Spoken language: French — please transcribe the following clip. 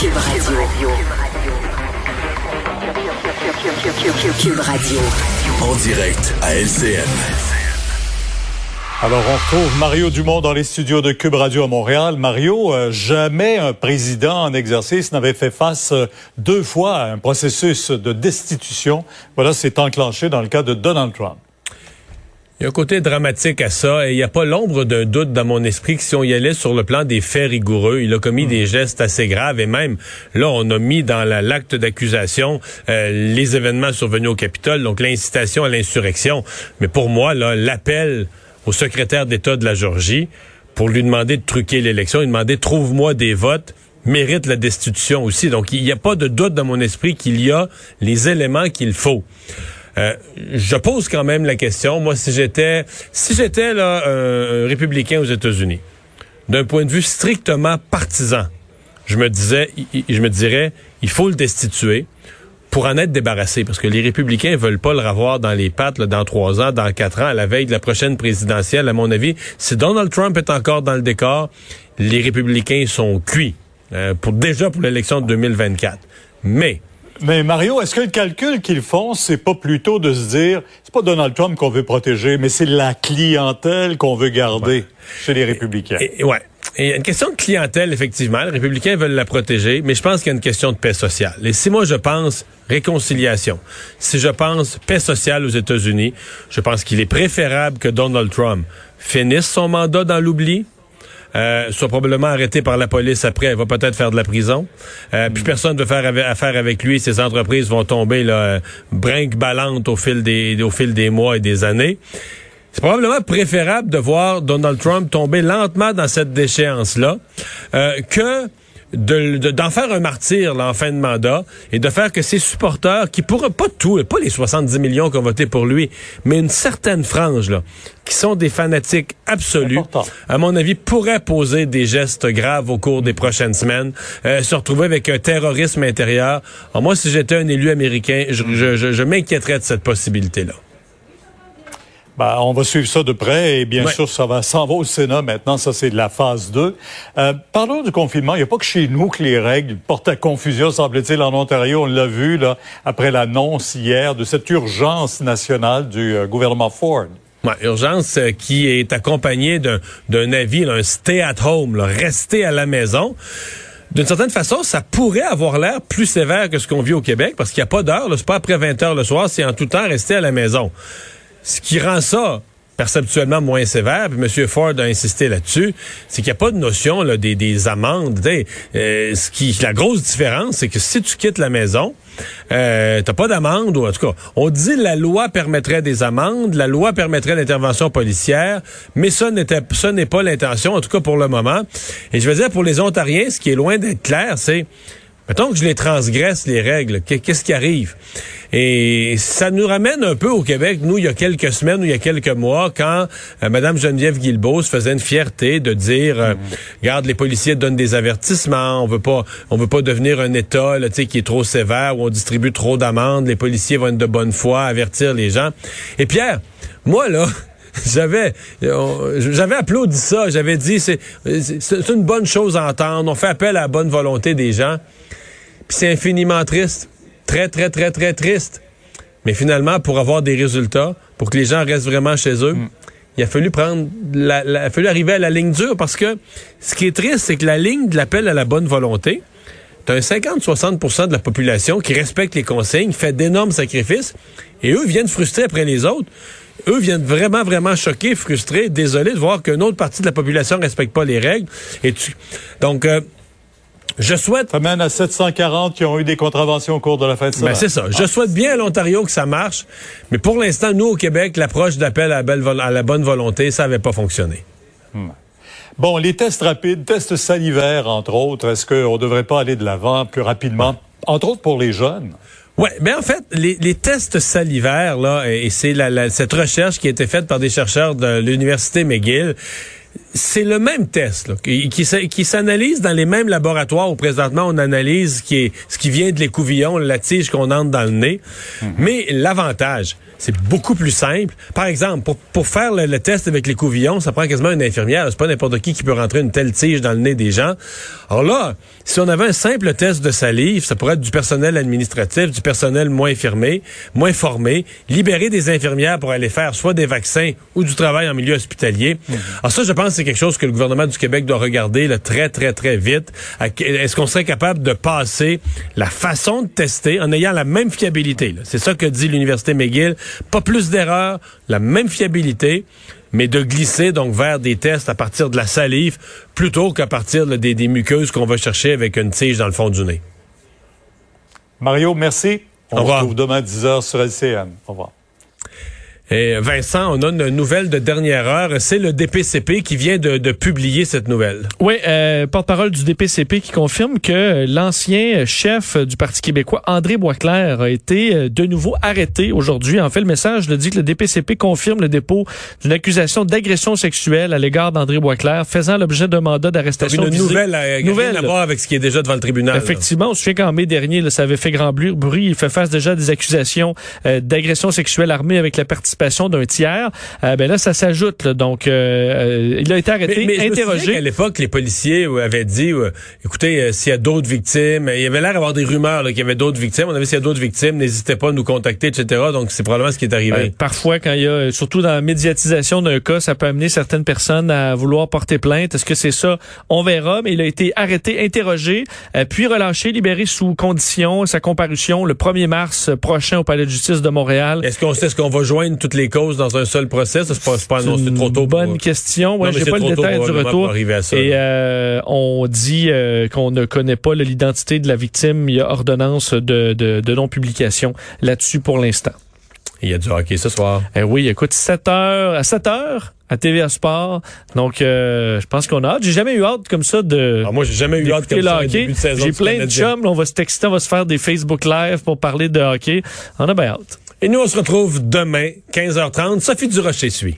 Cube Radio. Cube Radio. En direct à LCN. Alors, on retrouve Mario Dumont dans les studios de Cube Radio à Montréal. Mario, euh, jamais un président en exercice n'avait fait face euh, deux fois à un processus de destitution. Voilà, c'est enclenché dans le cas de Donald Trump. Il y a un côté dramatique à ça et il n'y a pas l'ombre d'un doute dans mon esprit que si on y allait sur le plan des faits rigoureux, il a commis des gestes assez graves et même là on a mis dans l'acte d'accusation euh, les événements survenus au Capitole, donc l'incitation à l'insurrection. Mais pour moi, là, l'appel au secrétaire d'État de la Georgie pour lui demander de truquer l'élection, lui demander trouve-moi des votes mérite la destitution aussi. Donc il n'y a pas de doute dans mon esprit qu'il y a les éléments qu'il faut. Euh, je pose quand même la question. Moi, si j'étais, si j'étais là un, républicain aux États-Unis, d'un point de vue strictement partisan, je me disais, je me dirais, il faut le destituer pour en être débarrassé, parce que les républicains veulent pas le revoir dans les pattes dans trois ans, dans quatre ans, à la veille de la prochaine présidentielle. À mon avis, si Donald Trump est encore dans le décor, les républicains sont cuits euh, pour déjà pour l'élection de 2024. Mais mais Mario, est-ce que le calcul qu'ils font, c'est pas plutôt de se dire, c'est pas Donald Trump qu'on veut protéger, mais c'est la clientèle qu'on veut garder chez les républicains? Et, ouais. Et il y a une question de clientèle, effectivement. Les républicains veulent la protéger, mais je pense qu'il y a une question de paix sociale. Et si moi je pense réconciliation, si je pense paix sociale aux États-Unis, je pense qu'il est préférable que Donald Trump finisse son mandat dans l'oubli, euh, soit probablement arrêté par la police après, elle va peut-être faire de la prison. Euh, Puis personne ne veut faire affaire avec lui. Ces entreprises vont tomber là, brinque-ballante au fil des au fil des mois et des années. C'est probablement préférable de voir Donald Trump tomber lentement dans cette déchéance-là euh, que d'en faire un martyr en fin de mandat et de faire que ses supporters, qui pourraient pas tout, pas les 70 millions qui ont voté pour lui, mais une certaine frange, là, qui sont des fanatiques absolus, à mon avis, pourraient poser des gestes graves au cours des prochaines semaines, euh, se retrouver avec un terrorisme intérieur. moi, si j'étais un élu américain, je, je, je m'inquiéterais de cette possibilité-là. Ben, on va suivre ça de près et bien sûr, ça va s'en va au Sénat maintenant. Ça, c'est de la phase 2. Euh, parlons du confinement. Il n'y a pas que chez nous que les règles portent à confusion, semble-t-il, en Ontario. On l'a vu là après l'annonce hier de cette urgence nationale du euh, gouvernement Ford. Ouais, urgence euh, qui est accompagnée d'un avis, un stay at home, rester à la maison d'une certaine façon, ça pourrait avoir l'air plus sévère que ce qu'on vit au Québec, parce qu'il n'y a pas d'heure, c'est pas après 20 heures le soir, c'est en tout temps rester à la maison. Ce qui rend ça perceptuellement moins sévère, puis M. Ford a insisté là-dessus, c'est qu'il n'y a pas de notion là, des, des amendes. Euh, ce qui, la grosse différence, c'est que si tu quittes la maison, euh, t'as pas d'amende, ou en tout cas, on dit la loi permettrait des amendes, la loi permettrait l'intervention policière, mais ça n'était, ça n'est pas l'intention, en tout cas pour le moment. Et je veux dire, pour les Ontariens, ce qui est loin d'être clair, c'est Mettons que je les transgresse, les règles, qu'est-ce qui arrive? Et ça nous ramène un peu au Québec, nous, il y a quelques semaines ou il y a quelques mois, quand euh, Mme Geneviève Guilbeault se faisait une fierté de dire, euh, regarde, les policiers donnent des avertissements, on veut pas on veut pas devenir un État là, qui est trop sévère, où on distribue trop d'amendes, les policiers vont être de bonne foi, avertir les gens. Et Pierre, moi, là, j'avais j'avais applaudi ça, j'avais dit c'est une bonne chose à entendre, on fait appel à la bonne volonté des gens. Puis c'est infiniment triste. Très, très, très, très triste. Mais finalement, pour avoir des résultats, pour que les gens restent vraiment chez eux, mm. il a fallu prendre, la, il a fallu arriver à la ligne dure parce que ce qui est triste, c'est que la ligne de l'appel à la bonne volonté, t'as un 50-60% de la population qui respecte les consignes, fait d'énormes sacrifices, et eux viennent frustrer après les autres. Eux viennent vraiment, vraiment choqués, frustrés, désolés de voir qu'une autre partie de la population ne respecte pas les règles. Et tu... Donc, euh, je souhaite. Ça mène à 740 qui ont eu des contraventions au cours de la fête. Ben c'est ça. Je souhaite bien à l'Ontario que ça marche, mais pour l'instant, nous au Québec, l'approche d'appel à, à, la bonne volonté, ça n'avait pas fonctionné. Hmm. Bon, les tests rapides, tests salivaires, entre autres, est-ce qu'on ne devrait pas aller de l'avant plus rapidement, entre autres pour les jeunes? Ouais, mais en fait, les, les tests salivaires là, et c'est la, cette recherche qui a été faite par des chercheurs de l'université McGill, c'est le même test là, qui, qui, s- qui s'analyse dans les mêmes laboratoires où présentement on analyse ce qui, est, ce qui vient de l'écouvillon, la tige qu'on entre dans le nez. Mais l'avantage, c'est beaucoup plus simple. Par exemple, pour, pour faire le, le test avec l'écouvillon, ça prend quasiment une infirmière. C'est pas n'importe qui qui peut rentrer une telle tige dans le nez des gens. Alors là, si on avait un simple test de salive, ça pourrait être du personnel administratif, du personnel moins firmé, moins formé, libérer des infirmières pour aller faire soit des vaccins ou du travail en milieu hospitalier. Alors ça, je pense que c'est quelque chose que le gouvernement du Québec doit regarder là, très, très, très vite. Est-ce qu'on serait capable de passer la façon de tester en ayant la même fiabilité? C'est ça que dit l'Université McGill. Pas plus d'erreurs, la même fiabilité mais de glisser donc vers des tests à partir de la salive plutôt qu'à partir là, des, des muqueuses qu'on va chercher avec une tige dans le fond du nez. Mario, merci. On Au se retrouve demain à 10h sur LCN. Au revoir. Et Vincent, on a une nouvelle de dernière heure. C'est le DPCP qui vient de, de publier cette nouvelle. Oui, euh, porte-parole du DPCP qui confirme que l'ancien chef du Parti québécois, André Boisclair, a été euh, de nouveau arrêté aujourd'hui. En fait, le message le dit que le DPCP confirme le dépôt d'une accusation d'agression sexuelle à l'égard d'André Boisclair, faisant l'objet d'un mandat d'arrestation Une visé. nouvelle, à, Nouvelle. rien à voir avec ce qui est déjà devant le tribunal. là. Effectivement, on se souvient qu'en mai dernier, là, ça avait fait grand bru- bruit. Il fait face déjà à des accusations euh, d'agression sexuelle armée avec la participation d'un tiers. Euh, ben là, ça s'ajoute. là. Donc, euh, euh, il a été arrêté, Mais, mais je me interrogé. qu'à l'époque, les policiers euh, avaient dit, euh, écoutez, s'il y a d'autres victimes, il y avait l'air d'avoir des rumeurs là, qu'il y avait d'autres victimes. On avait s'il y a d'autres victimes, n'hésitez pas à nous contacter, etc. Donc, c'est probablement ce qui est arrivé. Ben, parfois, quand il y a, surtout dans la médiatisation d'un cas, ça peut amener certaines personnes à vouloir porter plainte. Est-ce que c'est ça? On verra, mais il a été arrêté, interrogé, puis relâché, libéré sous condition. Sa comparution le 1er mars prochain au Palais de justice de Montréal. Est-ce qu'on sait ce qu'on va joindre toutes les causes dans un seul procès? Ça, c'est pas, pas annoncé trop tôt. Bonne question. Ouais, j'ai pas le détail du retour. à ça, Et euh, on dit euh, qu'on ne connaît pas l'identité de la victime. Il y a ordonnance de, de, de non-publication là-dessus pour l'instant. Il y a du hockey ce soir. Eh oui, écoute, 7 heures, à 7 heures à TVA Sport. Donc, euh, je pense qu'on a hâte. J'ai jamais eu hâte comme ça de. Alors, moi, j'ai jamais eu hâte comme ça, J'ai plein de chums. là, on va se texter, on va se faire des Facebook Live pour parler de hockey. On a bien hâte. Et nous, on se retrouve demain, 15h30. Sophie Durocher suit.